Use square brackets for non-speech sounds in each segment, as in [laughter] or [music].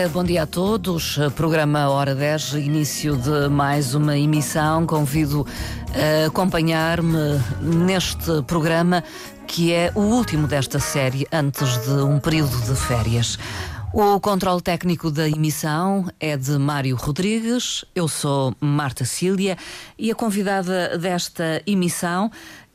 dia, bom dia a todos. Programa Hora 10, início de mais uma emissão. Convido a acompanhar-me neste programa que é o último desta série antes de um período de férias. O controle técnico da emissão é de Mário Rodrigues, eu sou Marta Cília e a convidada desta emissão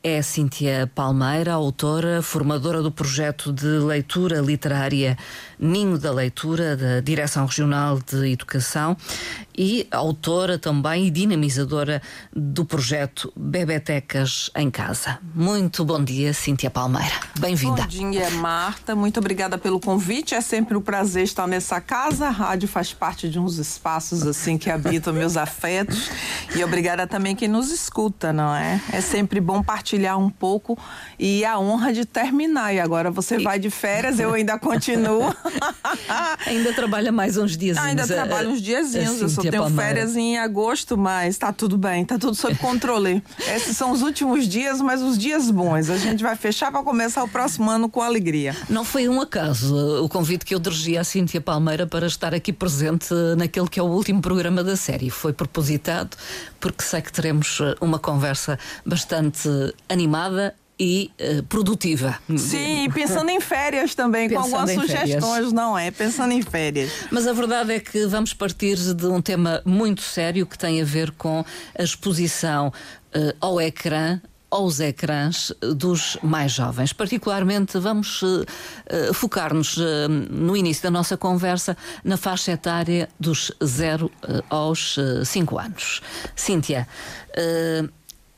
é Cíntia Palmeira, autora, formadora do projeto de leitura literária Ninho da Leitura, da Direção Regional de Educação, e autora também e dinamizadora do projeto Bebetecas em Casa. Muito bom dia, Cíntia Palmeira. Bem-vinda. Bom dia, Marta. Muito obrigada pelo convite. É sempre um prazer estar nessa casa. A rádio faz parte de uns espaços assim que habitam meus afetos. E obrigada também quem nos escuta, não é? É sempre bom partilhar um pouco e a honra de terminar. E agora você vai de férias, eu ainda continuo. [laughs] ainda trabalha mais uns dias. Ainda trabalho uns diazinhos. Eu só tenho Palmeira. férias em agosto, mas tá tudo bem, tá tudo sob controle. [laughs] Esses são os últimos dias, mas os dias bons. A gente vai fechar para começar o próximo ano com alegria. Não foi um acaso o convite que eu dirigi à Cíntia Palmeira para estar aqui presente naquele que é o último programa da série. Foi propositado porque sei que teremos uma conversa bastante animada e uh, produtiva. Sim, pensando em férias também, pensando com algumas sugestões, férias. não é? Pensando em férias. Mas a verdade é que vamos partir de um tema muito sério que tem a ver com a exposição uh, ao ecrã aos ecrãs dos mais jovens. Particularmente, vamos uh, focar-nos uh, no início da nossa conversa na faixa etária dos 0 uh, aos 5 anos. Cíntia,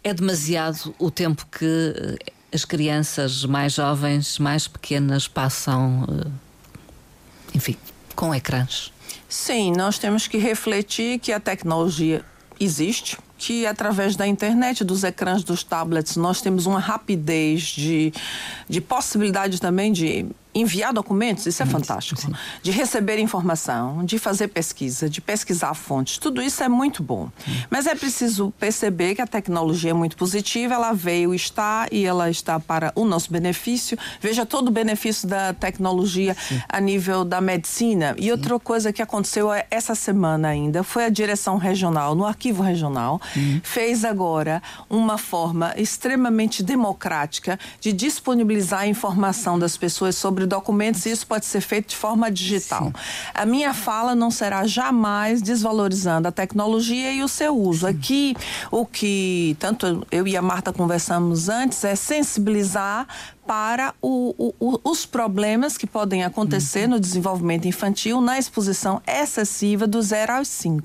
é demasiado o tempo que eh, as crianças mais jovens, mais pequenas, passam, eh, enfim, com ecrãs. Sim, nós temos que refletir que a tecnologia existe, que através da internet, dos ecrãs, dos tablets, nós temos uma rapidez de, de possibilidade também de enviar documentos, isso é fantástico. Sim. De receber informação, de fazer pesquisa, de pesquisar fontes, tudo isso é muito bom. Mas é preciso perceber que a tecnologia é muito positiva, ela veio, está e ela está para o nosso benefício. Veja todo o benefício da tecnologia Sim. a nível da medicina. E outra coisa que aconteceu é essa semana ainda foi a direção regional, no arquivo regional, fez agora uma forma extremamente democrática de disponibilizar a informação das pessoas sobre documentos e isso pode ser feito de forma digital. Sim. A minha fala não será jamais desvalorizando a tecnologia e o seu uso. Sim. Aqui, o que tanto eu e a Marta conversamos antes é sensibilizar para o, o, os problemas que podem acontecer uhum. no desenvolvimento infantil na exposição excessiva do 0 aos 5.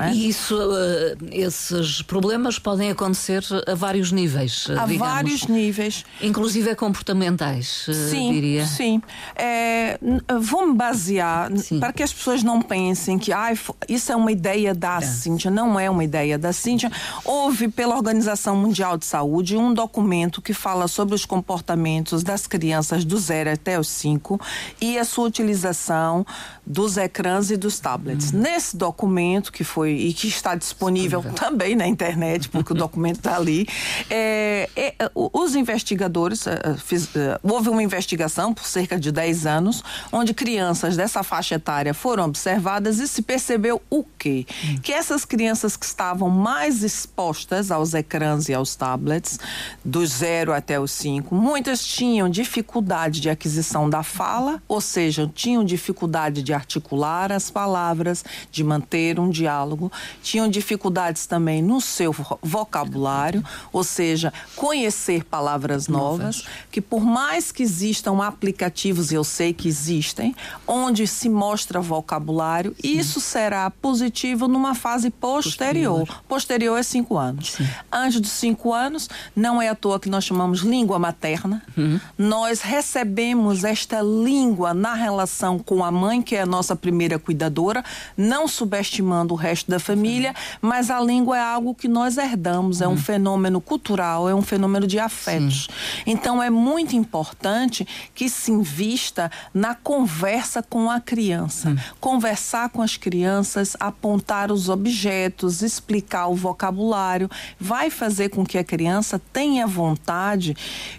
É? E isso, uh, esses problemas podem acontecer a vários níveis. A digamos, vários níveis. Inclusive comportamentais, uh, sim, diria. Sim. É, vou-me basear sim. para que as pessoas não pensem que ah, isso é uma ideia da é. Cíntia. Não é uma ideia da Cíntia. Houve pela Organização Mundial de Saúde um documento que fala sobre os comportamentos das crianças do zero até os cinco e a sua utilização dos ecrãs e dos tablets. Hum. Nesse documento que foi e que está disponível também na internet, porque o documento está ali, é, é, os investigadores, é, é, fiz, é, houve uma investigação por cerca de 10 anos, onde crianças dessa faixa etária foram observadas e se percebeu o quê? Hum. Que essas crianças que estavam mais expostas aos ecrãs e aos tablets, do zero até os cinco, muitas tinham dificuldade de aquisição da fala, ou seja, tinham dificuldade de articular as palavras, de manter um diálogo, tinham dificuldades também no seu vocabulário, ou seja, conhecer palavras novas, que por mais que existam aplicativos, eu sei que existem, onde se mostra vocabulário, Sim. isso será positivo numa fase posterior. Posterior, posterior é cinco anos. Sim. Antes dos cinco anos, não é à toa que nós chamamos língua materna, Uhum. Nós recebemos esta língua na relação com a mãe, que é a nossa primeira cuidadora, não subestimando o resto da família, mas a língua é algo que nós herdamos, é um uhum. fenômeno cultural, é um fenômeno de afetos. Sim. Então é muito importante que se invista na conversa com a criança. Uhum. Conversar com as crianças, apontar os objetos, explicar o vocabulário, vai fazer com que a criança tenha vontade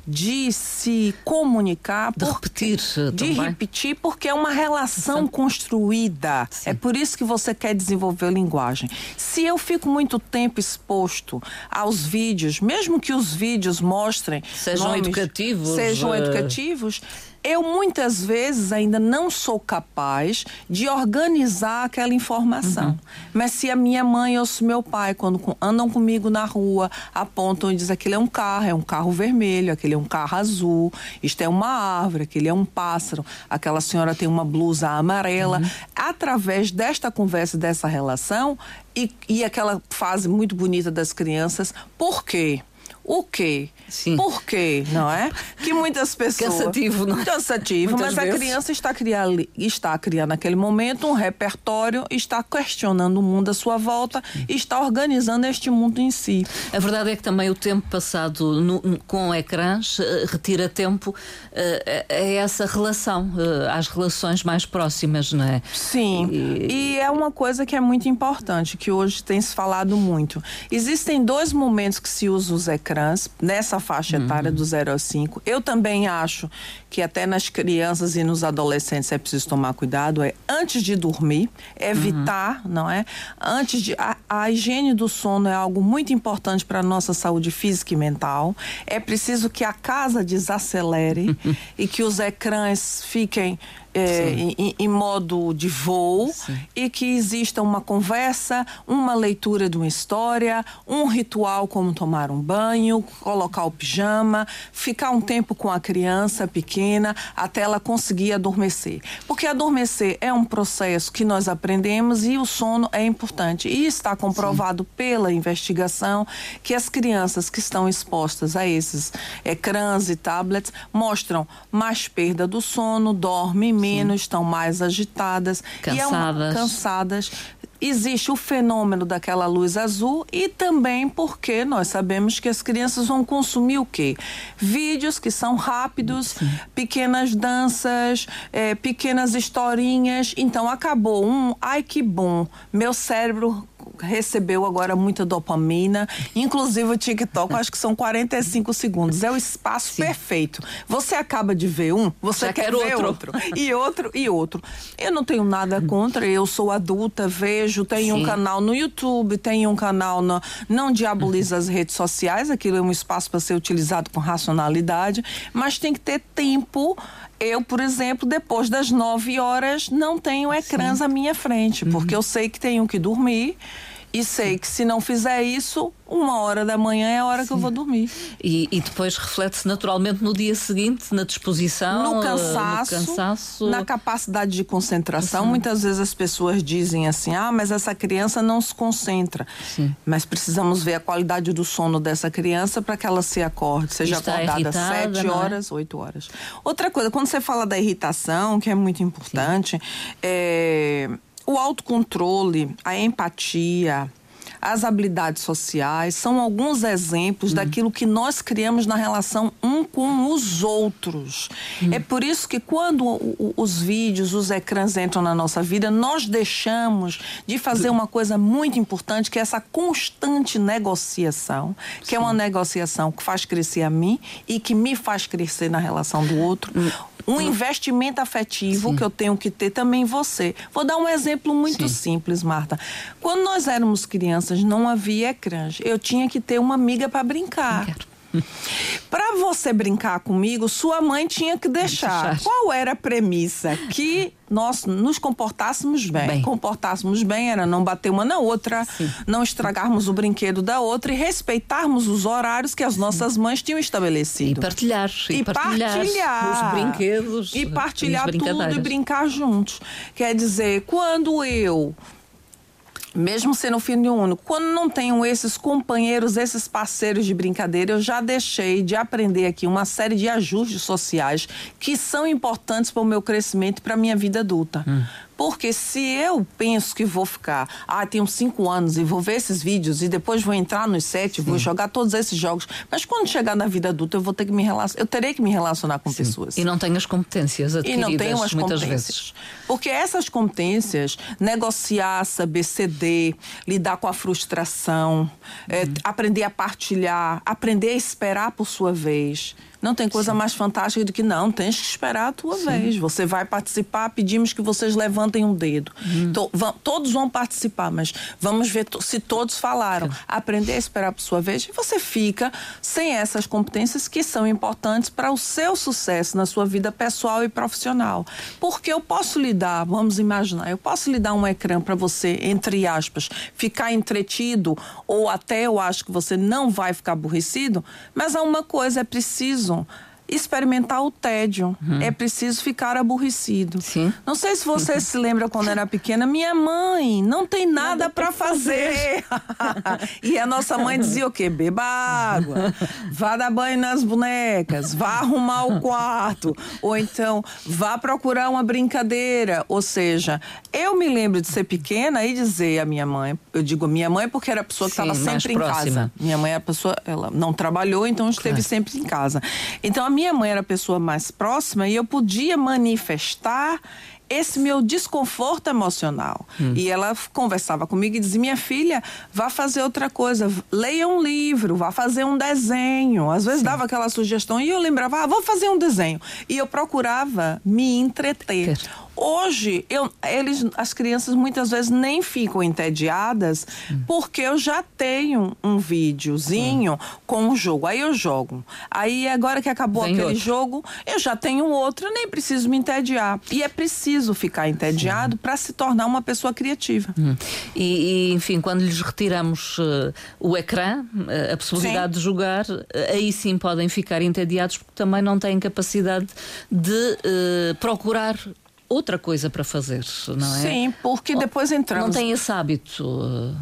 de se comunicar. De repetir. De também. repetir, porque é uma relação construída. Sim. É por isso que você quer desenvolver linguagem. Se eu fico muito tempo exposto aos vídeos, mesmo que os vídeos mostrem. Sejam nomes, educativos. Sejam uh... educativos eu muitas vezes ainda não sou capaz de organizar aquela informação. Uhum. Mas se a minha mãe ou se meu pai, quando andam comigo na rua, apontam e dizem aquele é um carro, é um carro vermelho, aquele é um carro azul, isto é uma árvore, aquele é um pássaro, aquela senhora tem uma blusa amarela. Uhum. Através desta conversa, dessa relação, e, e aquela fase muito bonita das crianças, por quê? O quê? Sim. Por quê? Não é? Que muitas [laughs] pessoas. Cansativo, não é? Cansativo, Muitas mas vezes. a criança está criando, está criando naquele momento um repertório, está questionando o mundo à sua volta e está organizando este mundo em si. A verdade é que também o tempo passado no, com ecrãs uh, retira tempo uh, a, essa relação, uh, às relações mais próximas, não é? Sim. E... e é uma coisa que é muito importante, que hoje tem se falado muito. Existem dois momentos que se usa os ecrãs ecrãs nessa faixa etária uhum. do 0 a 5. Eu também acho que até nas crianças e nos adolescentes é preciso tomar cuidado, é antes de dormir, evitar, uhum. não é? Antes de a, a, higiene do sono é algo muito importante para a nossa saúde física e mental. É preciso que a casa desacelere [laughs] e que os ecrãs fiquem é, em, em, modo de voo Sim. e que exista uma conversa, uma leitura de uma história, um ritual como tomar um banho, colocar o pijama, ficar um tempo com a criança pequena até ela conseguir adormecer. Porque adormecer é um processo que nós aprendemos e o sono é importante. E está comprovado Sim. pela investigação que as crianças que estão expostas a esses ecrãs e tablets mostram mais perda do sono, dormem menos, Sim. estão mais agitadas. Cansadas. E é uma, cansadas existe o fenômeno daquela luz azul e também porque nós sabemos que as crianças vão consumir o quê? Vídeos que são rápidos, Sim. pequenas danças, é, pequenas historinhas. Então acabou um, ai que bom, meu cérebro recebeu agora muita dopamina, inclusive o TikTok, acho que são 45 segundos. É o espaço Sim. perfeito. Você acaba de ver um, você Já quer ver outro. outro. E outro, e outro. Eu não tenho nada contra, eu sou adulta, vejo, tenho Sim. um canal no YouTube, tenho um canal no. Não diaboliza as redes sociais, aquilo é um espaço para ser utilizado com racionalidade, mas tem que ter tempo eu, por exemplo, depois das nove horas, não tenho ecrãs Sim. à minha frente, porque uhum. eu sei que tenho que dormir e sei que se não fizer isso, uma hora da manhã é a hora Sim. que eu vou dormir. E, e depois reflete-se naturalmente no dia seguinte, na disposição, no cansaço, no cansaço. na capacidade de concentração. Sim. Muitas vezes as pessoas dizem assim: ah, mas essa criança não se concentra. Sim. Mas precisamos ver a qualidade do sono dessa criança para que ela se acorde, seja Está acordada irritada, sete é? horas, oito horas. Outra coisa, quando você fala da irritação, que é muito importante, é o autocontrole, a empatia, as habilidades sociais são alguns exemplos hum. daquilo que nós criamos na relação um com os outros. Hum. É por isso que quando o, os vídeos, os ecrãs entram na nossa vida, nós deixamos de fazer uma coisa muito importante, que é essa constante negociação, que Sim. é uma negociação que faz crescer a mim e que me faz crescer na relação do outro. Hum um investimento afetivo Sim. que eu tenho que ter também em você. Vou dar um exemplo muito Sim. simples, Marta. Quando nós éramos crianças, não havia ecrãs. Eu tinha que ter uma amiga para brincar. [laughs] Para você brincar comigo, sua mãe tinha que deixar. Qual era a premissa? Que nós nos comportássemos bem. bem. Comportássemos bem era não bater uma na outra, Sim. não estragarmos o brinquedo da outra e respeitarmos os horários que as nossas mães tinham estabelecido. E partilhar. E, e partilhar, partilhar, os brinquedos. E partilhar tudo e brincar juntos. Quer dizer, quando eu mesmo sendo filho único, quando não tenho esses companheiros, esses parceiros de brincadeira, eu já deixei de aprender aqui uma série de ajustes sociais que são importantes para o meu crescimento e para a minha vida adulta. Hum. Porque se eu penso que vou ficar, ah, tenho cinco anos e vou ver esses vídeos e depois vou entrar nos sete, Sim. vou jogar todos esses jogos, mas quando chegar na vida adulta eu vou ter que me relacionar, eu terei que me relacionar com Sim. pessoas. E não tenho as competências adquiridas e não tenho as muitas competências. vezes. Porque essas competências, negociar, saber ceder, lidar com a frustração, é, uhum. é, aprender a partilhar, aprender a esperar por sua vez, Não tem coisa Sim. mais fantástica do que não, tens que esperar a tua Sim. vez. Você vai participar, pedimos que vocês levantem um dedo. Hum. To, todos vão participar, mas vamos ver se todos falaram. Aprender a esperar por sua vez e você fica sem essas competências que são importantes para o seu sucesso na sua vida pessoal e profissional. Porque eu posso lhe dar, vamos imaginar, eu posso lhe dar um ecrã para você, entre aspas, ficar entretido ou até eu acho que você não vai ficar aborrecido, mas há uma coisa, é preciso ans experimentar o tédio. Hum. É preciso ficar aborrecido. Sim. Não sei se você se lembra quando era pequena, minha mãe não tem nada, nada para fazer. fazer. [laughs] e a nossa mãe dizia o quê? Beba água, vá dar banho nas bonecas, vá arrumar o quarto, ou então vá procurar uma brincadeira. Ou seja, eu me lembro de ser pequena e dizer à minha mãe, eu digo minha mãe porque era a pessoa que estava sempre em próxima. casa. Minha mãe é a pessoa, ela não trabalhou, então esteve claro. sempre em casa. Então a minha minha mãe era a pessoa mais próxima e eu podia manifestar esse meu desconforto emocional. Hum. E ela conversava comigo e dizia: Minha filha, vá fazer outra coisa, leia um livro, vá fazer um desenho. Às vezes Sim. dava aquela sugestão e eu lembrava: ah, vou fazer um desenho. E eu procurava me entreter. Hoje, eu, eles, as crianças muitas vezes nem ficam entediadas hum. porque eu já tenho um videozinho hum. com um jogo. Aí eu jogo. Aí agora que acabou Vem aquele outro. jogo, eu já tenho outro, eu nem preciso me entediar. E é preciso ficar entediado para se tornar uma pessoa criativa. Hum. E, e, enfim, quando lhes retiramos uh, o ecrã, uh, a possibilidade sim. de jogar, uh, aí sim podem ficar entediados porque também não têm capacidade de procurar outra coisa para fazer, não é? Sim, porque depois entramos. Não tem esse hábito.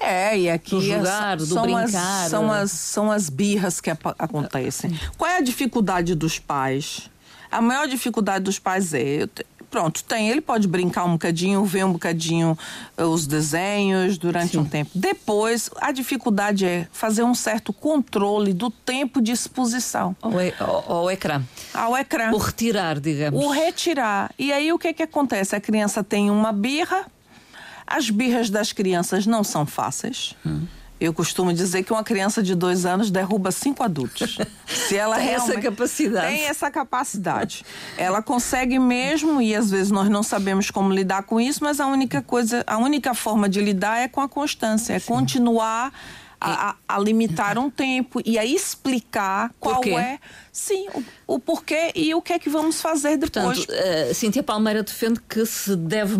É, e aqui do jogar, do são brincar. As, são, as, são as birras que acontecem. Qual é a dificuldade dos pais? A maior dificuldade dos pais é pronto, tem. Ele pode brincar um bocadinho, ver um bocadinho uh, os desenhos durante Sim. um tempo. Depois, a dificuldade é fazer um certo controle do tempo de exposição. Ao, e, ao, ao ecrã. Ao ecrã. O retirar, digamos. O retirar. E aí o que, que acontece? A criança tem uma birra. As birras das crianças não são fáceis. Hum. Eu costumo dizer que uma criança de dois anos derruba cinco adultos. Se ela tem essa capacidade. Tem essa capacidade. Ela consegue mesmo, e às vezes nós não sabemos como lidar com isso, mas a única coisa, a única forma de lidar é com a constância, é Sim. continuar a, a, limitar um tempo e a explicar qual é, sim, o, o, porquê e o que é que vamos fazer depois. Portanto, uh, Cíntia Palmeira defende que se deve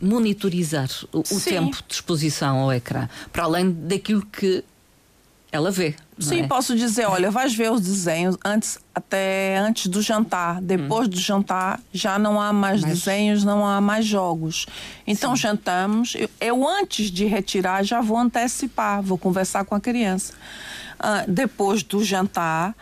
monitorizar o, o tempo de exposição ao ecrã, para além daquilo que ela vê. Sim, é? posso dizer, olha, vais ver os desenhos antes até antes do jantar. Depois hum. do jantar já não há mais Mas... desenhos, não há mais jogos. Então Sim. jantamos. Eu, eu, antes de retirar já vou antecipar, vou conversar com a criança. Uh, depois do jantar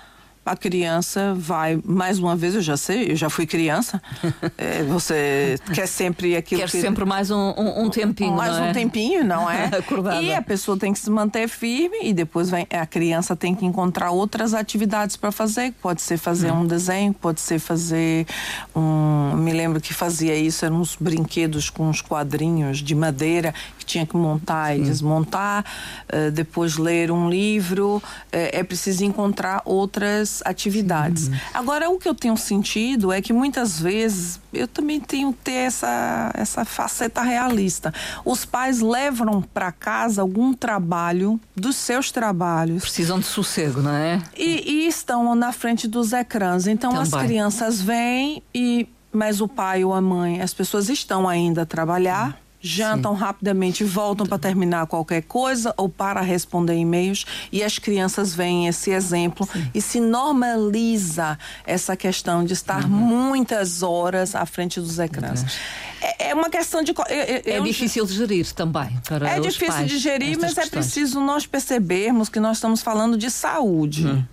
a criança vai, mais uma vez, eu já sei, eu já fui criança. [laughs] é, você quer sempre aquilo quer que. sempre mais um, um, um tempinho. Mais um é? tempinho, não é? [laughs] Acordada. E a pessoa tem que se manter firme e depois vem, a criança tem que encontrar outras atividades para fazer. Pode ser fazer hum. um desenho, pode ser fazer um. Me lembro que fazia isso, eram uns brinquedos com uns quadrinhos de madeira que tinha que montar Sim. e desmontar, uh, depois ler um livro. Uh, é preciso encontrar outras outras atividades. Sim. Agora, o que eu tenho sentido é que muitas vezes eu também tenho que ter essa, essa faceta realista. Os pais levam para casa algum trabalho dos seus trabalhos. Precisam de sossego, não é? E, e estão na frente dos ecrãs. Então também. as crianças vêm e mas o pai ou a mãe, as pessoas estão ainda a trabalhar jantam Sim. rapidamente, voltam para terminar qualquer coisa ou para responder e-mails e as crianças veem esse exemplo Sim. e se normaliza essa questão de estar uhum. muitas horas à frente dos ecrãs. É, é, uma questão de. Eu, eu, é difícil de gerir também. Para é difícil de gerir, mas é questões. é preciso nós percebermos que nós estamos falando de saúde. Uhum.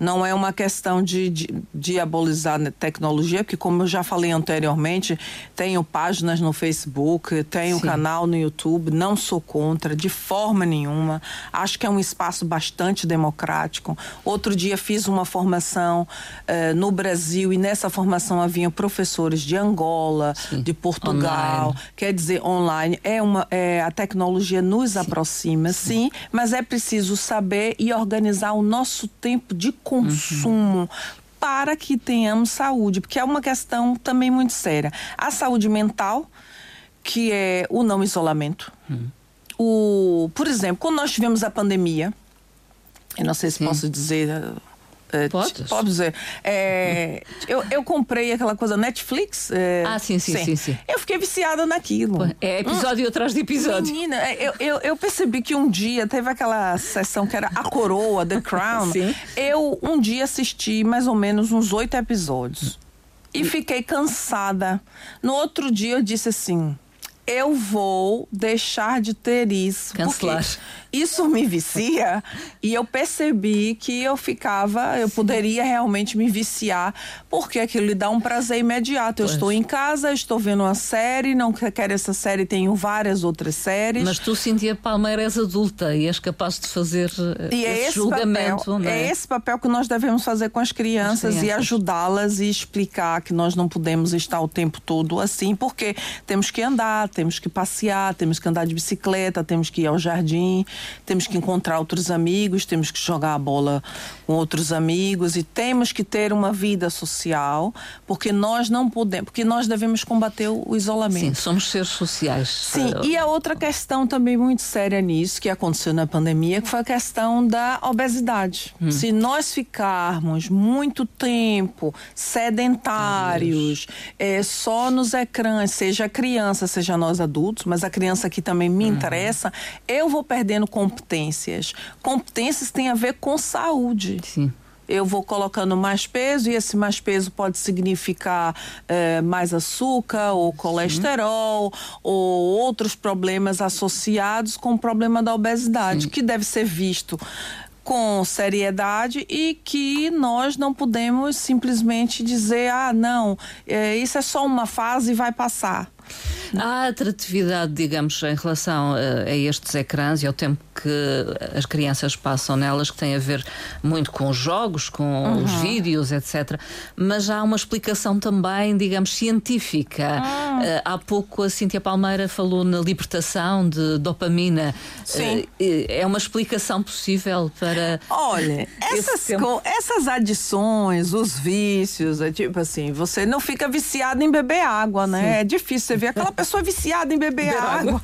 Não é uma questão de, de diabolizar a tecnologia, porque como eu já falei anteriormente, tenho páginas no Facebook, tenho Sim. canal no YouTube, não sou contra de forma nenhuma. Acho que é um espaço bastante democrático. Outro dia fiz uma formação uh, no Brasil e nessa formação havia professores de Angola, Sim. de Portugal. Online. Quer dizer, online é uma é, a tecnologia nos sim. aproxima, sim, mas é preciso saber e organizar o nosso tempo de consumo. Uhum para que tenhamos saúde, porque é uma questão também muito séria. A saúde mental, que é o não isolamento. Hum. O, por exemplo, quando nós tivemos a pandemia, eu não sei se Sim. posso dizer é, Pode? Pode dizer. É, eu, eu comprei aquela coisa Netflix. É, ah, sim, sim, sim, sim, sim. Eu fiquei viciada naquilo. É episódio hum. atrás de episódio. Menina, é, eu, eu, eu, percebi que um dia teve aquela sessão que era A Coroa, The Crown. [laughs] sim. Eu um dia assisti mais ou menos uns oito episódios. E fiquei cansada. No outro dia eu disse assim: eu vou deixar de ter isso. Cancelar. Isso me vicia e eu percebi que eu ficava, eu poderia realmente me viciar, porque aquilo lhe dá um prazer imediato. Eu pois. estou em casa, estou vendo uma série, não quero essa série, tenho várias outras séries. Mas tu sentia Palmeira és adulta e és capaz de fazer eh, e é esse, esse julgamento. Papel, é? é? esse papel que nós devemos fazer com as crianças, as crianças. e ajudá-las e explicar que nós não podemos estar o tempo todo assim, porque temos que andar, temos que passear, temos que andar de bicicleta, temos que ir ao jardim temos que encontrar outros amigos, temos que jogar a bola com outros amigos e temos que ter uma vida social, porque nós não podemos, porque nós devemos combater o isolamento. Sim, somos seres sociais. Sim, e a outra questão também muito séria nisso que aconteceu na pandemia, que foi a questão da obesidade. Hum. Se nós ficarmos muito tempo sedentários, é, só nos ecrãs, seja criança, seja nós adultos, mas a criança aqui também me uhum. interessa, eu vou perdendo competências. Competências têm a ver com saúde. Sim eu vou colocando mais peso e esse mais peso pode significar eh, mais açúcar ou colesterol Sim. ou outros problemas associados com o problema da obesidade, Sim. que deve ser visto com seriedade e que nós não podemos simplesmente dizer ah não é, isso é só uma fase e vai passar Há atratividade, digamos, em relação a, a estes ecrãs e ao tempo que as crianças passam nelas, que tem a ver muito com os jogos, com uhum. os vídeos, etc. Mas há uma explicação também, digamos, científica. Uhum. Uh, há pouco a Cíntia Palmeira falou na libertação de dopamina. Sim. Uh, é uma explicação possível para. Olha, essas, essas adições, os vícios, é tipo assim, você não fica viciado em beber água, né? Sim. É difícil ver aquela pessoa viciada em beber água.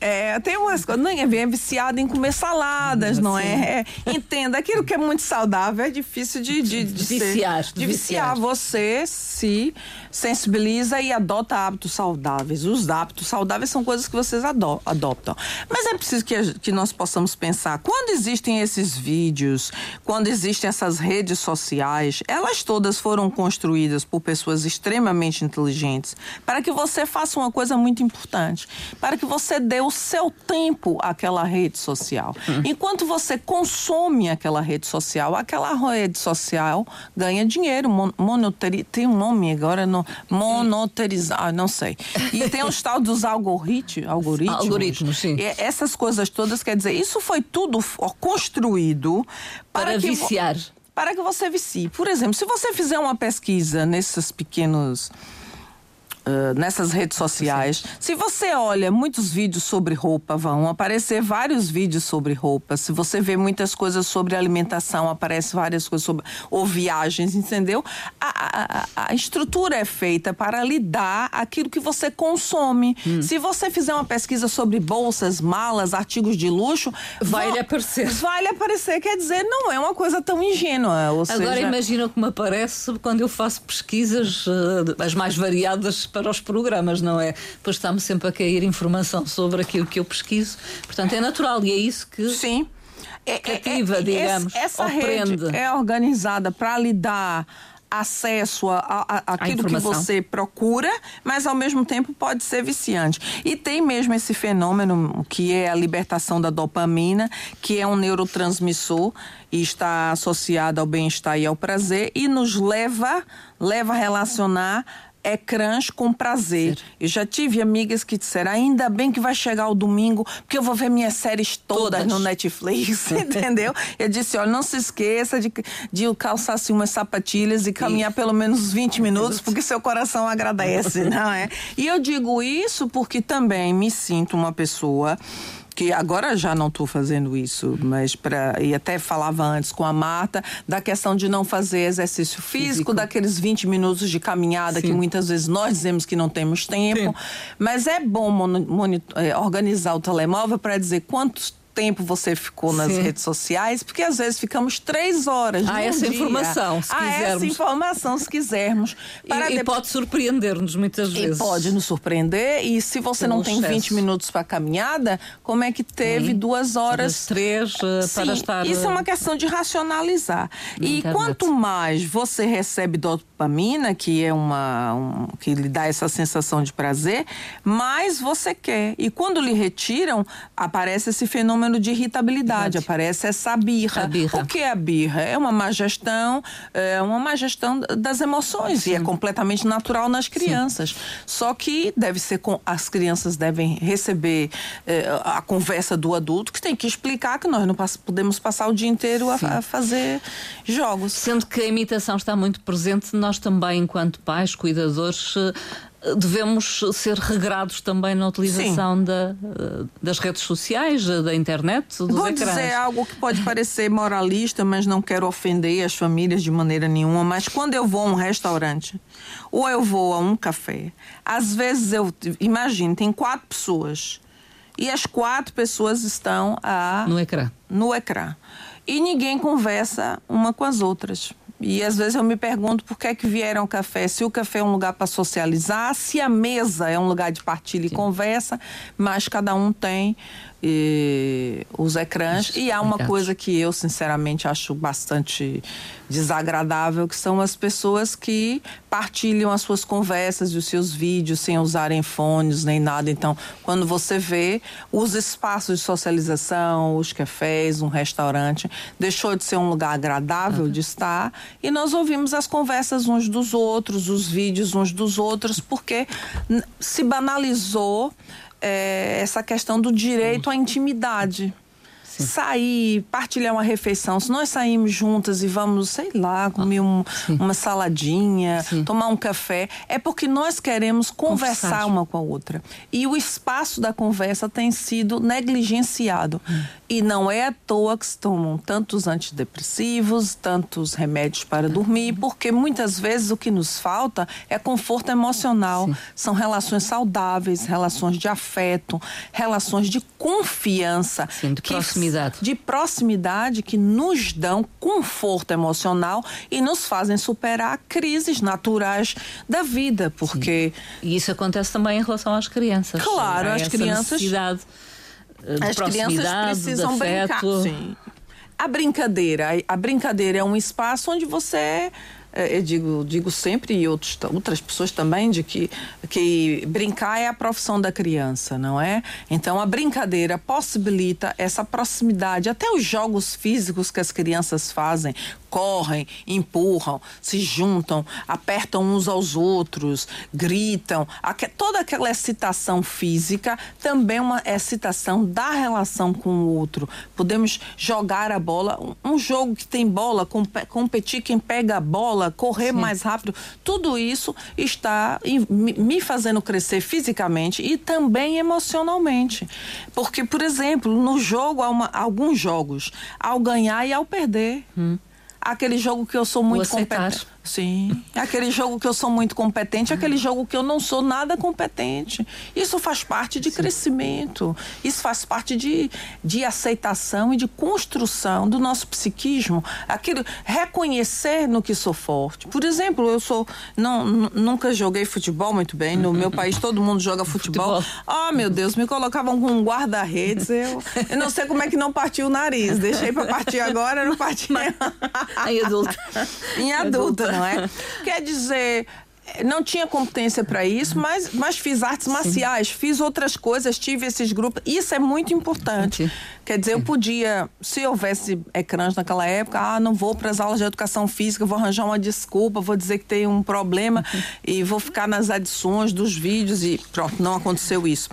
É, tem umas coisas, não é, viciada em comer saladas, não é? é? Entenda, aquilo que é muito saudável é difícil de, de, de viciar. Ser, de viciar. Você se sensibiliza e adota hábitos saudáveis. Os hábitos saudáveis são coisas que vocês adoptam. Mas é preciso que, que nós possamos pensar, quando existem esses vídeos, quando existem essas redes sociais, elas todas foram construídas por pessoas extremamente inteligentes para que você faça uma coisa muito importante, para que você dê o seu tempo àquela rede social. Hum. Enquanto você consome aquela rede social, aquela rede social ganha dinheiro, monetari, tem um nome agora, não, monoterizar, ah, não sei. E tem os tal dos algoritmos. Algoritmos, algoritmos sim. essas coisas todas, quer dizer, isso foi tudo construído para, para viciar. Para que você vicie. Por exemplo, se você fizer uma pesquisa nesses pequenos nessas redes sociais. Sim. Se você olha muitos vídeos sobre roupa, vão aparecer vários vídeos sobre roupa. Se você vê muitas coisas sobre alimentação, aparece várias coisas sobre ou viagens, entendeu? A, a, a estrutura é feita para lidar aquilo que você consome. Hum. Se você fizer uma pesquisa sobre bolsas, malas, artigos de luxo, vai lhe aparecer. Vai lhe aparecer, quer dizer, não é uma coisa tão ingênua. Agora seja... imagina como aparece quando eu faço pesquisas uh, as mais variadas para os programas, não é? Pois está-me sempre a cair informação sobre aquilo que eu pesquiso. Portanto, é natural e é isso que. Sim. É, cativa, é, é, digamos, essa rede é organizada para lhe dar acesso a, a, a aquilo a que você procura, mas ao mesmo tempo pode ser viciante. E tem mesmo esse fenômeno que é a libertação da dopamina, que é um neurotransmissor e está associado ao bem-estar e ao prazer e nos leva leva a relacionar ecrãs com prazer. Eu já tive amigas que disseram: ainda bem que vai chegar o domingo, porque eu vou ver minhas séries todas, todas. no Netflix, [laughs] entendeu? Eu disse: olha, não se esqueça de, de calçar assim, umas sapatilhas e caminhar pelo menos 20 minutos, porque seu coração agradece, [laughs] não é? E eu digo isso porque também me sinto uma pessoa que agora já não estou fazendo isso, mas para e até falava antes com a Marta da questão de não fazer exercício físico, físico. daqueles 20 minutos de caminhada Sim. que muitas vezes nós dizemos que não temos tempo, Sim. mas é bom é, organizar o telemóvel para dizer quantos tempo você ficou nas Sim. redes sociais, porque às vezes ficamos três horas. Ah, essa dia. informação, se ah, quisermos. essa informação, se quisermos. e, e pode surpreender-nos muitas vezes. E pode nos surpreender. E se você Pelo não tem excesso. 20 minutos para caminhada, como é que teve Sim. duas horas? Três uh, para estar. Isso é uma questão de racionalizar. E internet. quanto mais você recebe dopamina, que é uma. Um, que lhe dá essa sensação de prazer, mais você quer. E quando lhe retiram, aparece esse fenômeno fenômeno de irritabilidade, Verdade. aparece essa birra. birra. O que é a birra? É uma má gestão, é uma má gestão das emoções Sim. e é completamente natural nas crianças. Sim. Só que deve ser com as crianças devem receber é, a conversa do adulto que tem que explicar que nós não podemos passar o dia inteiro a, a, fazer jogos. Sendo que a imitação está muito presente, nós também, enquanto pais, cuidadores, devemos ser regrados também na utilização da, das redes sociais, da internet, dos Vou ecrãs. dizer algo que pode parecer moralista, mas não quero ofender as famílias de maneira nenhuma, mas quando eu vou a um restaurante ou eu vou a um café, às vezes eu imagino, tem quatro pessoas e as quatro pessoas estão a, no ecrã. No ecrã. E ninguém conversa uma com as outras. E às vezes eu me pergunto por que é que vieram ao café, se o café é um lugar para socializar, se a mesa é um lugar de partilha Sim. e conversa, mas cada um tem e, os ecrãs. E há uma coisa que eu, sinceramente, acho bastante desagradável, que são as pessoas que partilham as suas conversas e os seus vídeos sem usarem fones nem nada. Então, quando você vê os espaços de socialização, os cafés, um restaurante, deixou de ser um lugar agradável uhum. de estar e nós ouvimos as conversas uns dos outros, os vídeos uns dos outros, porque se banalizou é, essa questão do direito à intimidade. Sim. Sair, partilhar uma refeição. Se nós saímos juntas e vamos, sei lá, comer um, uma saladinha, Sim. tomar um café, é porque nós queremos conversar, conversar, uma com a outra. E o espaço da conversa tem sido negligenciado. Hum. E não é à toa que se tomam tantos antidepressivos, tantos remédios para dormir, porque muitas vezes o que nos falta é conforto emocional. Sim. São relações saudáveis, relações de afeto, relações de confiança. Sim, de que, proximidade. De proximidade que nos dão conforto emocional e nos fazem superar crises naturais da vida, porque... Sim. E isso acontece também em relação às crianças. Claro, as crianças... Necessidade as crianças precisam brincar. Sim. A brincadeira, a brincadeira é um espaço onde você eu digo, digo sempre, e outros, outras pessoas também, de que, que brincar é a profissão da criança, não é? Então a brincadeira possibilita essa proximidade, até os jogos físicos que as crianças fazem, correm, empurram, se juntam, apertam uns aos outros, gritam. Toda aquela excitação física também é uma excitação da relação com o outro. Podemos jogar a bola, um jogo que tem bola, competir quem pega a bola bola, correr Sim. mais rápido, tudo isso está me fazendo crescer fisicamente e também emocionalmente. Porque, por exemplo, no jogo, há uma, alguns jogos, ao ganhar e ao perder. Hum. Aquele jogo que eu sou muito competente. Sim. É aquele jogo que eu sou muito competente, é aquele jogo que eu não sou nada competente. Isso faz parte de Sim. crescimento. Isso faz parte de, de aceitação e de construção do nosso psiquismo. Aquilo, reconhecer no que sou forte. Por exemplo, eu sou. Não, nunca joguei futebol muito bem. No meu país todo mundo joga [laughs] futebol. Ah, oh, meu Deus, me colocavam com um guarda-redes. Eu, eu não sei como é que não partiu o nariz. Deixei para partir agora, não parti. [laughs] em adulta. [laughs] em adulta, não é? [laughs] Quer dizer, não tinha competência para isso, mas, mas fiz artes Sim. marciais, fiz outras coisas, tive esses grupos. Isso é muito importante. Quer dizer, eu podia, se houvesse ecrãs naquela época, ah, não vou para as aulas de educação física, vou arranjar uma desculpa, vou dizer que tem um problema [laughs] e vou ficar nas adições dos vídeos e pronto, não aconteceu isso.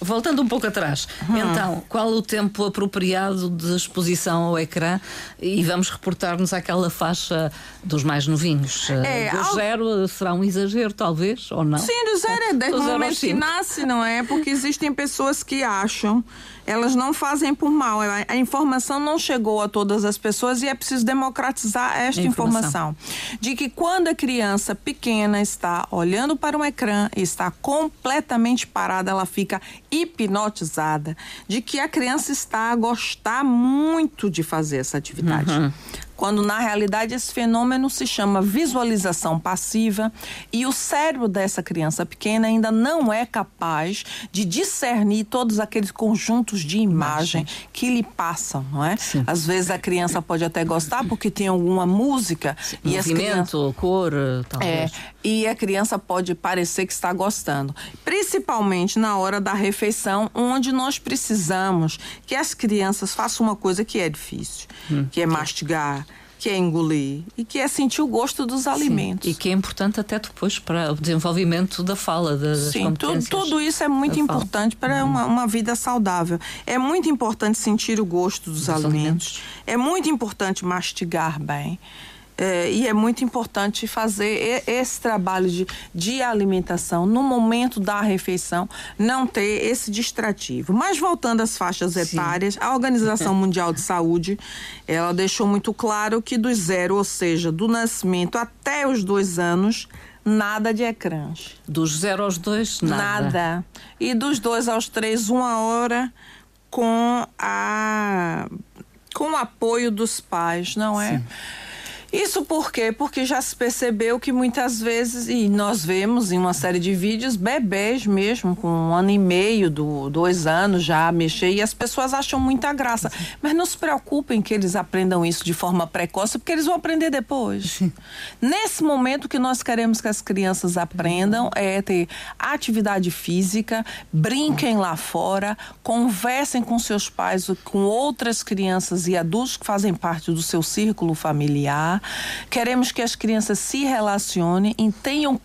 Voltando um pouco atrás, hum. então, qual o tempo apropriado de exposição ao ecrã? E vamos reportar-nos àquela faixa dos mais novinhos. É, do ao... zero será um exagero exagero, talvez, ou não? Sim, do zero é desde o momento que nasce, não é? Porque existem pessoas que acham elas não fazem por mal. A, informação não chegou a todas as pessoas e é preciso democratizar esta informação. informação. De que quando a criança pequena está olhando para um ecrã e está completamente parada, ela fica hipnotizada. De que a criança está a gostar muito de fazer essa atividade. Uhum quando na realidade esse fenômeno se chama visualização passiva e o cérebro dessa criança pequena ainda não é capaz de discernir todos aqueles conjuntos de imagem que lhe passam, não é? Sim. Às vezes a criança pode até gostar porque tem alguma música Sim. e movimento, crianças... cor, talvez. É, e a criança pode parecer que está gostando, principalmente na hora da refeição, onde nós precisamos que as crianças façam uma coisa que é difícil, hum. que é mastigar, que é engolir e que é sentir o gosto dos Sim. alimentos. E que é importante até depois para o desenvolvimento da fala, das Sim, competências. Tudo, tudo isso é muito importante fala. para uhum. uma, uma, vida saudável. É muito importante sentir o gosto dos, dos alimentos. alimentos. É muito importante mastigar bem. É, e é muito importante fazer esse trabalho de, de alimentação no momento da refeição, não ter esse distrativo. Mas voltando às faixas Sim. etárias, a Organização [laughs] Mundial de Saúde, ela deixou muito claro que do zero, ou seja, do nascimento até os dois anos, nada de ecrãs. Dos zero aos dois, nada. Nada. E dos dois aos três, uma hora com a com o apoio dos pais, não é? Sim. Isso por quê? Porque já se percebeu que muitas vezes, e nós vemos em uma série de vídeos, bebês mesmo, com um ano e meio, do, dois anos já mexer, e as pessoas acham muita graça. Mas não se preocupem que eles aprendam isso de forma precoce, porque eles vão aprender depois. [laughs] Nesse momento, que nós queremos que as crianças aprendam é ter atividade física, brinquem lá fora, conversem com seus pais, com outras crianças e adultos que fazem parte do seu círculo familiar Queremos que as crianças se relacionem e tenham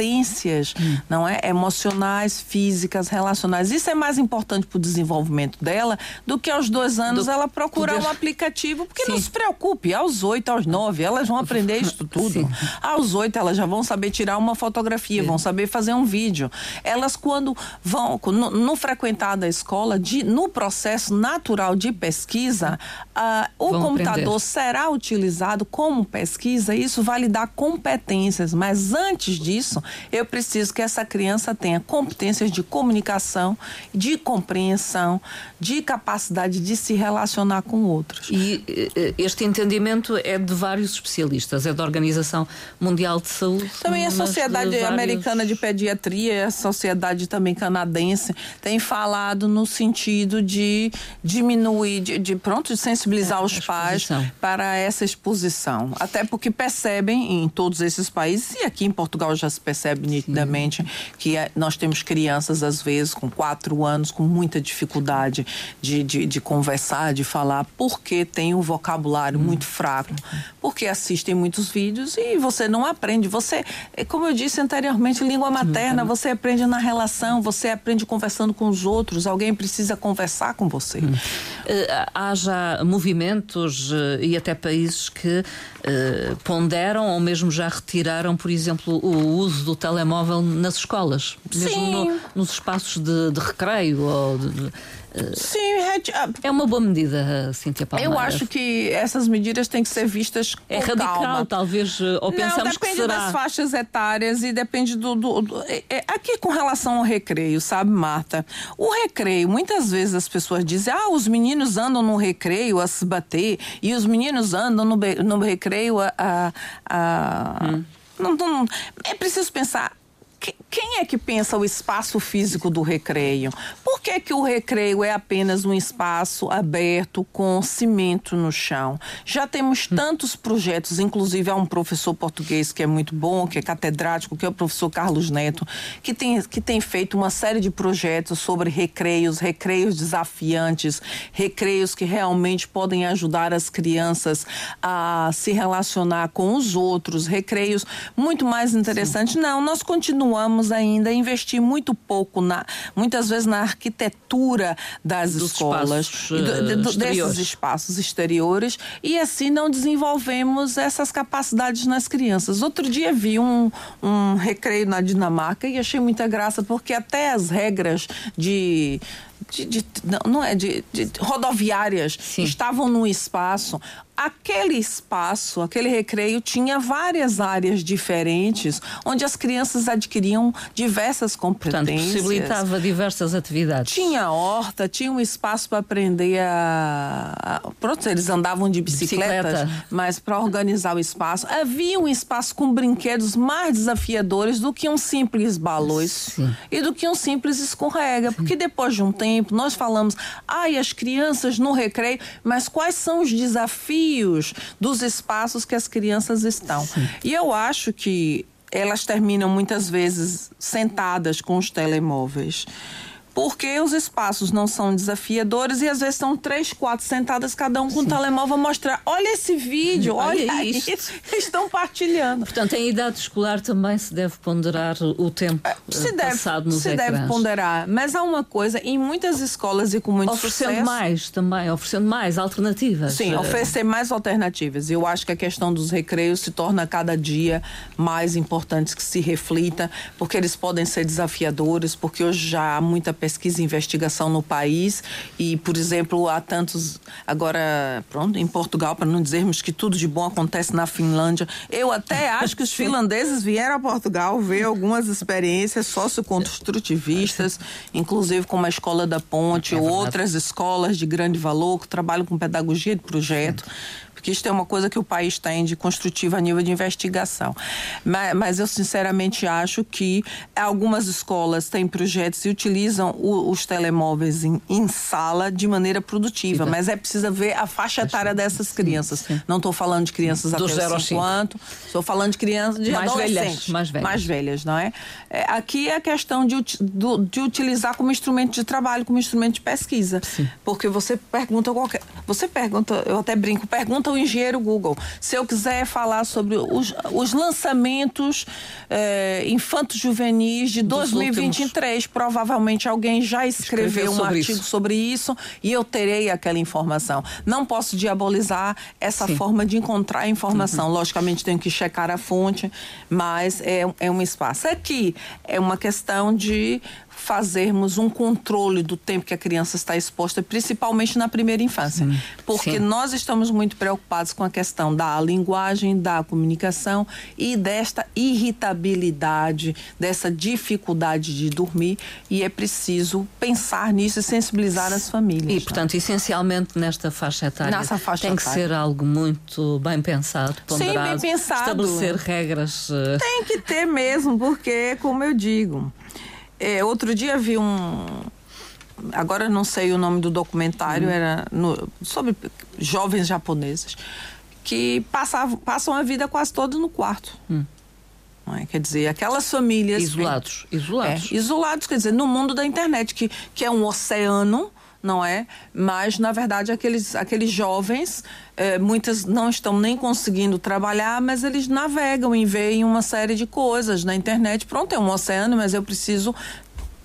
competências, hum. não é, emocionais, físicas, relacionais. Isso é mais importante para o desenvolvimento dela do que aos dois anos do, ela procurar um aplicativo, porque Sim. não se preocupe, aos oito, aos nove, elas vão aprender [laughs] isso tudo. Sim. Aos oito elas já vão saber tirar uma fotografia, Sim. vão saber fazer um vídeo. Elas quando vão no, no frequentar da escola, de, no processo natural de pesquisa, uh, o vão computador aprender. será utilizado como como pesquisa, isso vai lhe dar competências, mas antes disso, eu preciso que essa criança tenha competências de comunicação, de compreensão, de capacidade de se relacionar com outros. E eh, este entendimento é de vários especialistas, é da Organização Mundial de Saúde. Também a Sociedade vários... Americana de Pediatria, a Sociedade também canadense, tem falado no sentido de diminuir, de, de pronto, de sensibilizar é, os pais para essa exposição. Até porque percebem em todos esses países, e aqui em Portugal já se percebe nitidamente, Sim. que é, nós temos crianças, às vezes, com quatro anos, com muita dificuldade de, de, de conversar, de falar, porque tem um vocabulário hum. muito fraco, porque assistem muitos vídeos e você não aprende. Você, é como eu disse anteriormente, língua materna, você aprende na relação, você aprende conversando com os outros, alguém precisa conversar com você. Hum. Há já movimentos uh, e até países que uh, ponderam ou mesmo já retiraram, por exemplo, o uso do telemóvel nas escolas, mesmo no, nos espaços de, de recreio ou de, Sim, é uma boa medida, Cíntia Palmeira. Eu acho que essas medidas têm que ser vistas com É radical, calma. talvez, ou pensamos Não, que será... depende das faixas etárias e depende do... do, do é, é, aqui com relação ao recreio, sabe, Marta? O recreio, muitas vezes as pessoas dizem, ah, os meninos andam no recreio a se bater e os meninos andam no, no recreio a... a, a... Hum. Não, não, é preciso pensar quem é que pensa o espaço físico do recreio? Por que, que o recreio é apenas um espaço aberto com cimento no chão? Já temos tantos projetos, inclusive há um professor português que é muito bom, que é catedrático, que é o professor Carlos Neto, que tem, que tem feito uma série de projetos sobre recreios, recreios desafiantes, recreios que realmente podem ajudar as crianças a se relacionar com os outros, recreios muito mais interessantes. Não, nós continuamos continuamos ainda a investir muito pouco na, muitas vezes na arquitetura das Dos escolas, espaços, do, do, desses espaços exteriores, e assim não desenvolvemos essas capacidades nas crianças. Outro dia vi um, um recreio na Dinamarca e achei muita graça, porque até as regras de de, de, não, é de, de rodoviárias Sim. estavam no espaço aquele espaço, aquele recreio tinha várias áreas diferentes onde as crianças adquiriam diversas competências. Portanto, possibilitava diversas atividades. Tinha horta, tinha um espaço para aprender a, Pronto, eles andavam de bicicletas, Bicicleta. mas para organizar o espaço. Havia um espaço com brinquedos mais desafiadores do que um simples balões e do que um simples escorrega. Sim. Porque depois de um tempo nós falamos, ai, as crianças no recreio, mas quais são os desafios? dos espaços que as crianças estão. Sim. E eu acho que elas terminam muitas vezes sentadas com os telemóveis porque os espaços não são desafiadores e às vezes são três, quatro sentadas, cada um com o um telemóvel mostrar. Olha esse vídeo, olha, olha isso. [laughs] Estão partilhando. Portanto, em idade escolar também se deve ponderar o tempo é, se eh, passado deve, nos se ecrãs. deve ponderar, mas há uma coisa, em muitas escolas e com muito oferecendo sucesso... mais também, oferecendo mais alternativas. Sim, oferecer mais alternativas. Eu acho que a questão dos recreios se torna cada dia mais importante que se reflita, porque eles podem ser desafiadores, porque hoje já há muita pesquisa pesquisa e investigação no país. E, por exemplo, há tantos agora, pronto, em Portugal, para não dizermos que tudo de bom acontece na Finlândia. Eu até [laughs] acho que os finlandeses vieram a Portugal ver algumas experiências socioconstrutivistas, [laughs] inclusive como a Escola da Ponte, é outras escolas de grande valor que trabalham com pedagogia de projeto porque isso é uma coisa que o país tem de construtiva a nível de investigação. Mas, mas eu sinceramente acho que algumas escolas têm projetos e utilizam o, os telemóveis em, em, sala de maneira produtiva, mas é preciso ver a faixa etária dessas crianças. Sim. Não estou falando de crianças Do até os 5 anos, estou falando de crianças de mais velhas, mais velhas, mais velhas, não é? é aqui é a questão de, de, de, utilizar como instrumento de trabalho, como instrumento de pesquisa, Sim. porque você pergunta qualquer, você pergunta, eu até brinco, pergunta o engenheiro Google. Se eu quiser falar sobre os, os lançamentos eh, infantos juvenis de Dos 2023, últimos. provavelmente alguém já escreveu, escreveu um artigo isso. sobre isso e eu terei aquela informação. Não posso diabolizar essa Sim. forma de encontrar informação. Uhum. Logicamente, tenho que checar a fonte, mas é, é um espaço. Aqui é uma questão de fazermos um controle do tempo que a criança está exposta, principalmente na primeira infância. Sim. Porque Sim. nós estamos muito preocupados com a questão da linguagem, da comunicação e desta irritabilidade, dessa dificuldade de dormir. E é preciso pensar nisso e sensibilizar as famílias. E, né? portanto, essencialmente nesta faixa etária, Nessa faixa tem etária. que ser algo muito bem pensado, ponderado. Sim, bem pensado. Estabelecer regras. Eh, tem que ter mesmo, porque, como eu digo, é, outro dia vi um. Agora não sei o nome do documentário, hum. era no, sobre jovens japoneses que passavam, passam a vida quase toda no quarto. Hum. É? Quer dizer, aquelas famílias. Isolados. Isolados. É, isolados, quer dizer, no mundo da internet, que, que é um oceano não é? Mas, na verdade, aqueles, aqueles jovens, eh, muitas não estão nem conseguindo trabalhar, mas eles navegam e veem uma série de coisas na internet. Pronto, é um oceano, mas eu preciso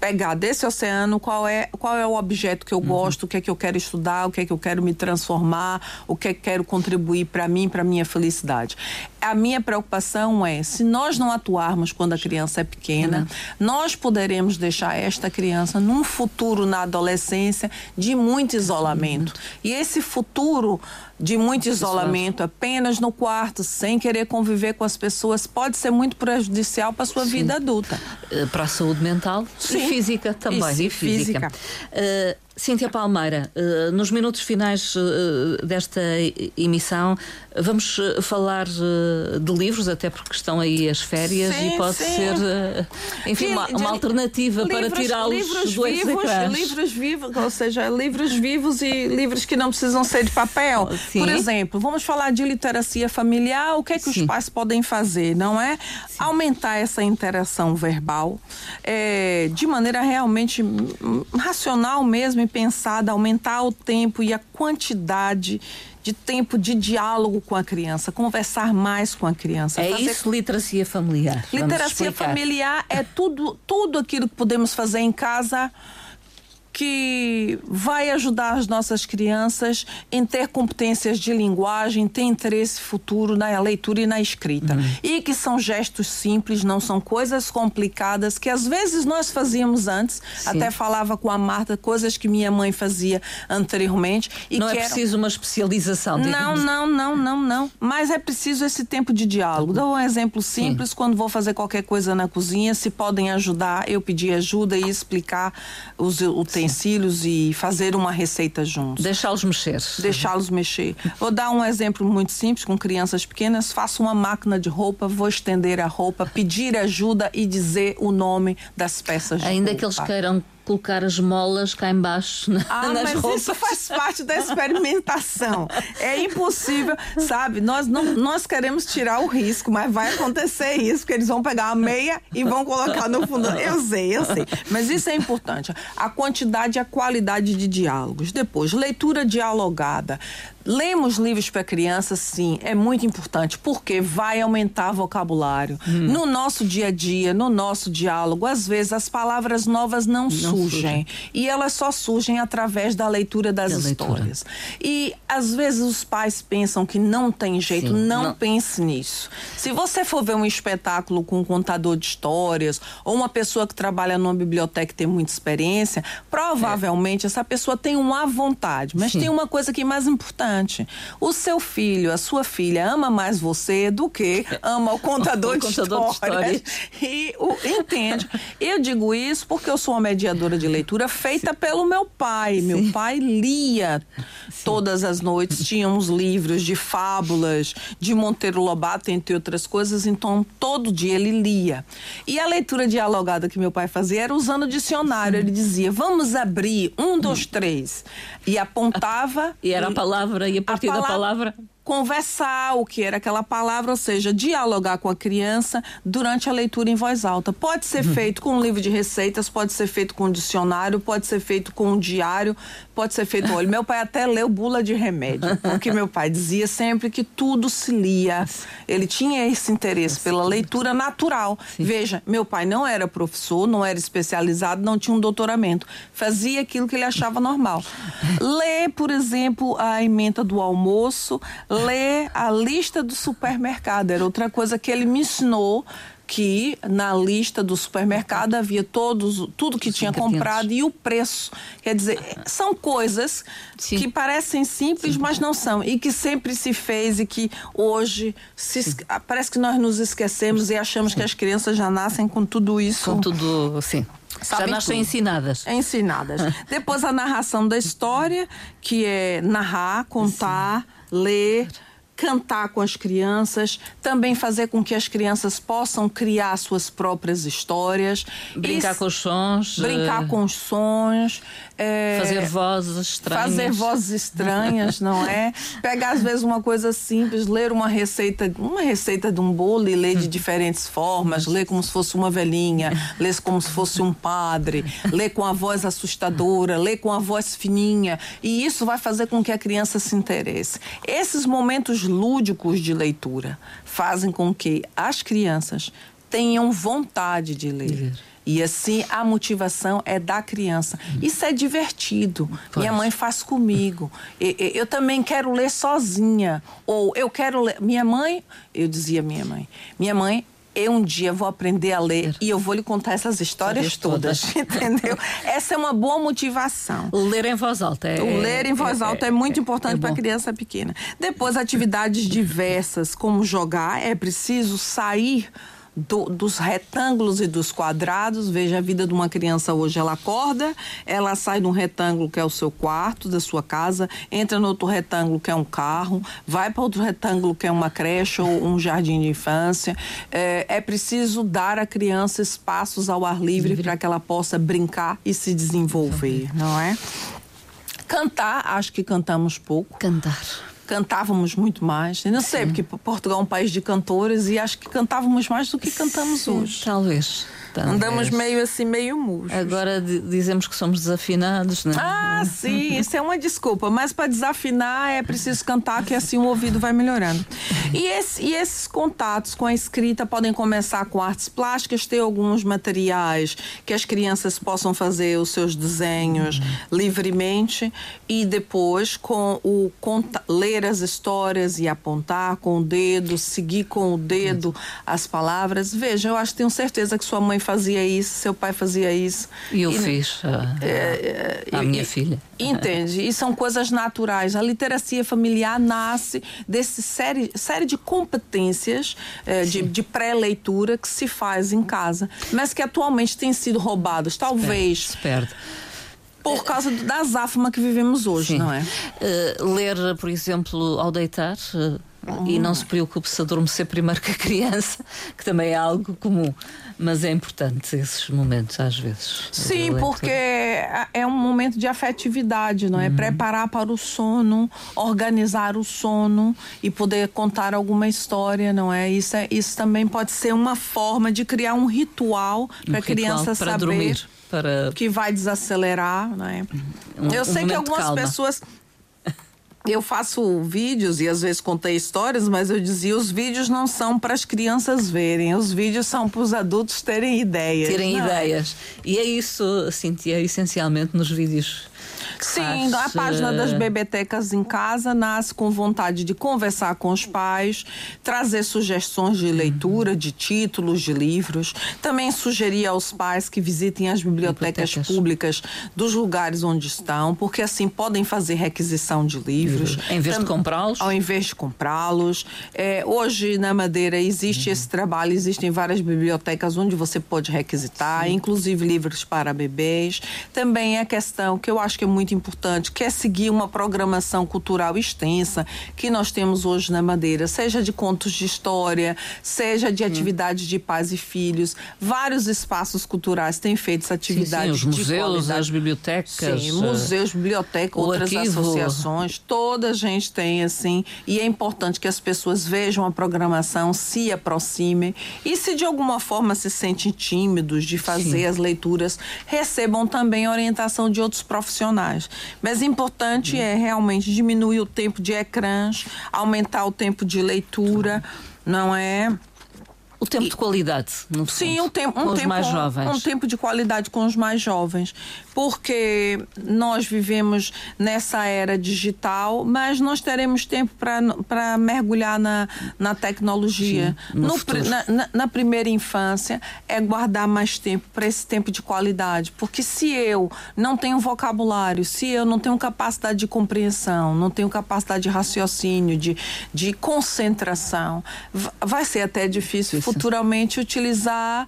pegar desse oceano qual é, qual é o objeto que eu uhum. gosto, o que é que eu quero estudar, o que é que eu quero me transformar, o que é que quero contribuir para mim, para minha felicidade. A minha preocupação é, se nós não atuarmos quando a criança é pequena, uhum. nós poderemos deixar esta criança num futuro na adolescência de muito isolamento. Uhum. E esse futuro de muito isolamento, apenas no quarto, sem querer conviver com as pessoas, pode ser muito prejudicial para a sua Sim. vida adulta. Eh, para a saúde mental Sim. e física também. E, e física. física. Uh, Cíntia Palmeira, uh, nos minutos finais uh, desta emissão, vamos falar uh, de livros, até porque estão aí as férias sim, e pode sim. ser, enfim, uma, uma, alternativa livros, para tirá-los do vivos, Livros vivos, ou seja, livros vivos e livros que não precisam ser de papel. Sim. Por exemplo, vamos falar de literacia familiar, o que é que os pais podem fazer, não é? Aumentar essa interação verbal é, de maneira realmente racional mesmo pensada, aumentar o tempo e a quantidade de tempo de diálogo com a criança, conversar mais com a criança. É fazer... isso, literacia familiar. Literacia familiar é tudo, tudo aquilo que podemos fazer em casa que vai ajudar as nossas crianças em ter competências de linguagem, ter interesse futuro na leitura e na escrita. Uhum. E que são gestos simples, não são coisas complicadas que às vezes nós fazíamos antes. Sim. Até falava com a Marta coisas que minha mãe fazia anteriormente. E não é preciso uma especialização. Não, não, não, não, não. Mas é preciso esse tempo de diálogo. Dou um exemplo simples. Sim. Quando vou fazer qualquer coisa na cozinha, se podem ajudar, eu pedir ajuda e explicar os utensílios e fazer uma receita juntos. Deixá-los mexer. Deixá-los mexer. Vou dar um exemplo muito simples com crianças pequenas. Faço uma máquina de roupa, vou estender a roupa, pedir ajuda e dizer o nome das peças de Ainda roupa. que eles queiram colocar as molas cá embaixo na, ah, [laughs] nas mas roupas. isso faz parte da experimentação. é impossível, sabe? Nós não nós queremos tirar o risco, mas vai acontecer isso, porque eles vão pegar a meia e vão colocar no fundo. Eu sei, eu sei. Mas isso é importante. A quantidade e a qualidade de diálogos. Depois, leitura dialogada. Lemos livros para crianças, sim, é muito importante, porque vai aumentar vocabulário. Hum. No nosso dia a dia, no nosso diálogo, às vezes as palavras novas não, não surgem, surgem. E elas só surgem através da leitura das da histórias. Leitura. E às vezes os pais pensam que não tem jeito, sim, não, não pense nisso. Se você for ver um espetáculo com um contador de histórias, ou uma pessoa que trabalha numa biblioteca e tem muita experiência, provavelmente é. essa pessoa tem uma vontade. Mas sim. tem uma coisa que é mais importante importante. O seu filho, a sua filha ama mais você do que ama o contador, [laughs] o de, contador histórias, de histórias. E o, entende? Eu digo isso porque eu sou uma mediadora de leitura feita Sim. pelo meu pai. Sim. Meu pai lia Sim. todas as noites, tinha uns livros de fábulas, de Monteiro Lobato, entre outras coisas, então todo dia ele lia. E a leitura dialogada que meu pai fazia era usando o dicionário. Ele dizia: vamos abrir um, dois, hum. três. E apontava. E era a palavra palavra e a partir a palavra, da palavra conversar o que era aquela palavra, ou seja, dialogar com a criança durante a leitura em voz alta. Pode ser uhum. feito com um livro de receitas, pode ser feito com um dicionário, pode ser feito com um diário, pode ser feito. Olha, meu pai até leu bula de remédio, porque meu pai dizia sempre que tudo se lia. Ele tinha esse interesse pela leitura natural. Sim. Veja, meu pai não era professor, não era especializado, não tinha um doutoramento. Fazia aquilo que ele achava normal. Lê, por exemplo, a emenda do almoço, ler a lista do supermercado. Era outra coisa que ele me ensinou que na lista do supermercado havia todos, tudo que tinha comprado e o preço. Quer dizer, são coisas Sim. que parecem simples, Sim. mas não são. E que sempre se fez e que hoje se, parece que nós nos esquecemos e achamos que as crianças já nascem com tudo isso. Com tudo, sim. Sabem já nascem ensinadas. Ensinadas. [laughs] Depois a narração da história, que é narrar, contar. Sim ler, cantar com as crianças, também fazer com que as crianças possam criar suas próprias histórias. Brincar com os sons. Brincar uh... com os sons. É, fazer vozes estranhas. Fazer vozes estranhas, não é? [laughs] Pegar às vezes uma coisa simples, ler uma receita, uma receita de um bolo e ler de [laughs] diferentes formas, ler como se fosse uma velhinha, ler como se fosse um padre, ler com a voz assustadora, ler com a voz fininha, e isso vai fazer com que a criança se interesse. Esses momentos lúdicos de leitura fazem com que as crianças tenham vontade de ler. E assim a motivação é da criança. Isso é divertido. Pois. Minha mãe faz comigo. Eu também quero ler sozinha. Ou eu quero ler. Minha mãe, eu dizia minha mãe, minha mãe eu um dia vou aprender a ler e eu vou lhe contar essas histórias todas, todas, [laughs] entendeu? Essa é uma boa motivação. Ler em voz alta é. O ler em voz é, alta é, é muito é, importante é para criança pequena. Depois, atividades diversas, como jogar, é preciso sair do, dos retângulos e dos quadrados. Veja a vida de uma criança hoje. Ela acorda, ela sai de um retângulo que é o seu quarto, da sua casa, entra no outro retângulo que é um carro, vai para outro retângulo que é uma creche ou um jardim de infância. É, é preciso dar à criança espaços ao ar livre para que ela possa brincar e se desenvolver, não é? Cantar, acho que cantamos pouco. Cantar cantávamos muito mais. Eu não sei, porque Portugal é um país de cantores e acho que cantávamos mais do que cantamos Sim, hoje. Talvez. Andamos meio assim, meio murchos. Agora dizemos que somos desafinados, né? Ah, sim, isso é uma desculpa. Mas para desafinar é preciso cantar, que assim o ouvido vai melhorando. E, esse, e esses contatos com a escrita podem começar com artes plásticas, ter alguns materiais que as crianças possam fazer os seus desenhos uhum. livremente e depois com o conta, ler as histórias e apontar com o dedo, seguir com o dedo as palavras. Veja, eu acho que tenho certeza que sua mãe fazia isso, seu pai fazia isso. E eu e, fiz a, é, a minha e, filha. Entende? E são coisas naturais. A literacia familiar nasce desse série, série de competências é, de, de pré-leitura que se faz em casa, mas que atualmente têm sido roubados. Talvez. Perde. Por causa da azáfama que vivemos hoje, Sim. não é? Uh, ler, por exemplo, ao deitar. Uh e não se preocupe se adormecer primeiro que a criança, que também é algo comum. Mas é importante esses momentos, às vezes. Sim, porque é um momento de afetividade, não é? Uhum. Preparar para o sono, organizar o sono e poder contar alguma história, não é? Isso, é, isso também pode ser uma forma de criar um ritual para a criança para saber. Dormir. Para... Que vai desacelerar, não é? Um, Eu sei que algumas pessoas eu faço vídeos e às vezes contei histórias, mas eu dizia os vídeos não são para as crianças verem, os vídeos são para os adultos terem ideias. Terem não. ideias. E é isso, Cintia, essencialmente nos vídeos Sim, a página das bebetecas em casa nasce com vontade de conversar com os pais, trazer sugestões de leitura, de títulos de livros. Também sugerir aos pais que visitem as bibliotecas, bibliotecas. públicas dos lugares onde estão, porque assim podem fazer requisição de livros. Em vez de comprá-los? Ao invés de comprá-los. É, hoje, na Madeira, existe uhum. esse trabalho, existem várias bibliotecas onde você pode requisitar, Sim. inclusive livros para bebês. Também a questão que eu acho que é muito muito importante, que é seguir uma programação cultural extensa que nós temos hoje na Madeira, seja de contos de história, seja de atividades de pais e filhos. Vários espaços culturais têm feito essa atividade. Sim, sim, os museus, qualidade. as bibliotecas. Sim, museus, bibliotecas, outras arquivo. associações, toda a gente tem assim. E é importante que as pessoas vejam a programação, se aproximem e se de alguma forma se sentem tímidos de fazer sim. as leituras, recebam também orientação de outros profissionais. Mas importante é realmente diminuir o tempo de ecrãs, aumentar o tempo de leitura, não é? O tempo de qualidade, no Sim, um tempo, um com tempo, mais jovens. Um tempo de qualidade com os mais jovens. Porque nós vivemos nessa era digital, mas nós teremos tempo para mergulhar na, na tecnologia. Sim, no, no na, na, na, primeira infância, é guardar mais tempo para esse tempo de qualidade. Porque se eu não tenho vocabulário, se eu não tenho capacidade de compreensão, não tenho capacidade de raciocínio, de, de concentração, vai ser até difícil futuramente utilizar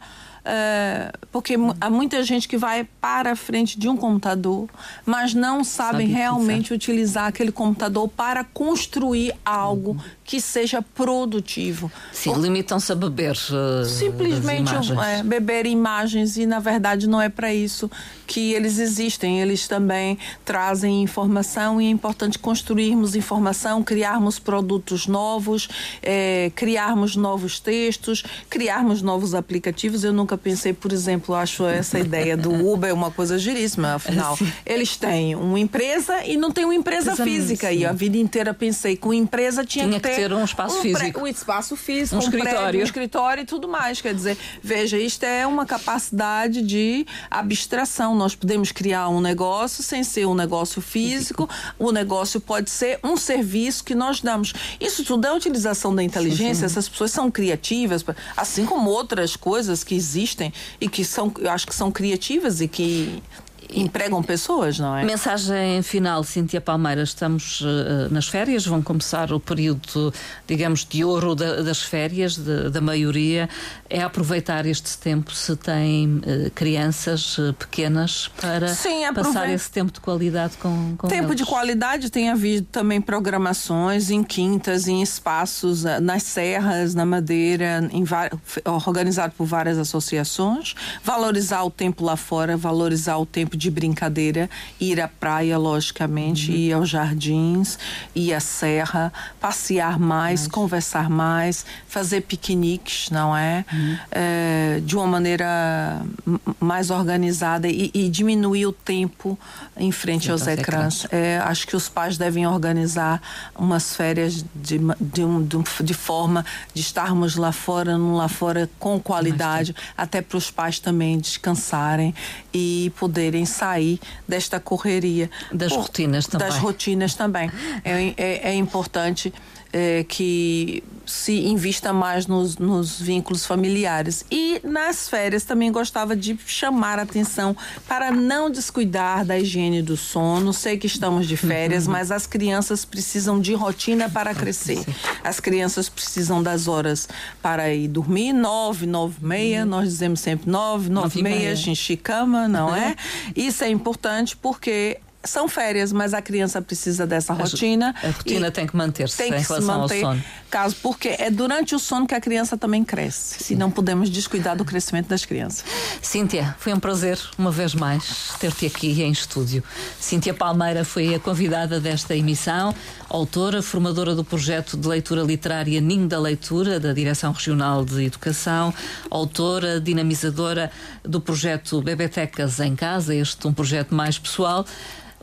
é, porque há muita gente que vai para a frente de um computador, mas não sabem Sabe realmente utilizar aquele computador para construir algo uhum. que seja produtivo. Sim, limitam-se a beber. Uh, simplesmente é, beber imagens e na verdade não é para isso que eles existem. Eles também trazem informação e é importante construirmos informação, criarmos produtos novos, é, criarmos novos textos, criarmos novos aplicativos. Eu nunca pensei, por exemplo, acho essa ideia do Uber uma coisa giríssima, afinal. Eles têm uma empresa e não tem uma empresa física. Sim. E a vida inteira pensei que uma empresa tinha, tinha que, ter, ter um espaço um físico. Um espaço físico, um, um escritório. Prédio, um escritório e tudo mais. Quer dizer, veja, isto é uma capacidade de abstração. Nós podemos criar um negócio sem ser um negócio físico. O negócio pode ser um serviço que nós damos. Isso tudo é a utilização da inteligência. Sim, sim. Essas pessoas são criativas, assim como outras coisas que existem existem e que são, eu acho que são criativas e que empregam pessoas, não é? Mensagem final, Cíntia Palmeiras. Estamos uh, nas férias, vão começar o período, digamos, de ouro da, das férias, de, da maioria. É aproveitar este tempo se tem uh, crianças uh, pequenas para Sim, passar esse tempo de qualidade com, com Tempo eles. de qualidade tem havido também programações em quintas, em espaços, nas serras, na Madeira, organizado por várias associações. Valorizar o tempo lá fora, valorizar o tempo de brincadeira, ir à praia, logicamente, uhum. ir aos jardins, ir à serra, passear mais, Mas... conversar mais, fazer piqueniques, não é? Uhum. é? De uma maneira mais organizada e, e diminuir o tempo em frente aos ecrãs. É, acho que os pais devem organizar umas férias de, de, de, de forma de estarmos lá fora, não lá fora com qualidade, até para os pais também descansarem e poderem sair desta correria. Das Por, rotinas também. Das rotinas também. é, é, é importante é, que se invista mais nos, nos, vínculos familiares. E nas férias também gostava de chamar a atenção para não descuidar da higiene do sono. Sei que estamos de férias, uhum. mas as crianças precisam de rotina para crescer. As crianças precisam das horas para ir dormir, nove, nove e meia, uhum. nós dizemos sempre nove, nove, nove e meia, meia. cama, não é? [laughs] Isso é importante porque são férias, mas a criança precisa dessa rotina. A rotina tem que manter-se em relação manter, ao sono. Caso, porque é durante o sono que a criança também cresce. Sim. E não podemos descuidar do crescimento das crianças. Cíntia, foi um prazer, uma vez mais, ter-te aqui em estúdio. Cíntia Palmeira foi a convidada desta emissão, autora, formadora do projeto de leitura literária Ninho da Leitura, da Direção Regional de Educação, autora, dinamizadora do projeto Bebetecas em Casa, este um projeto mais pessoal.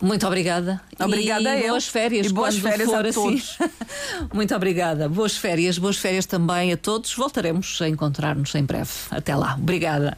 Muito obrigada. Obrigada e eu. Boas férias. E boas férias a assim. todos. [laughs] Muito obrigada. Boas férias. Boas férias também a todos. Voltaremos a encontrar-nos em breve. Até lá. Obrigada.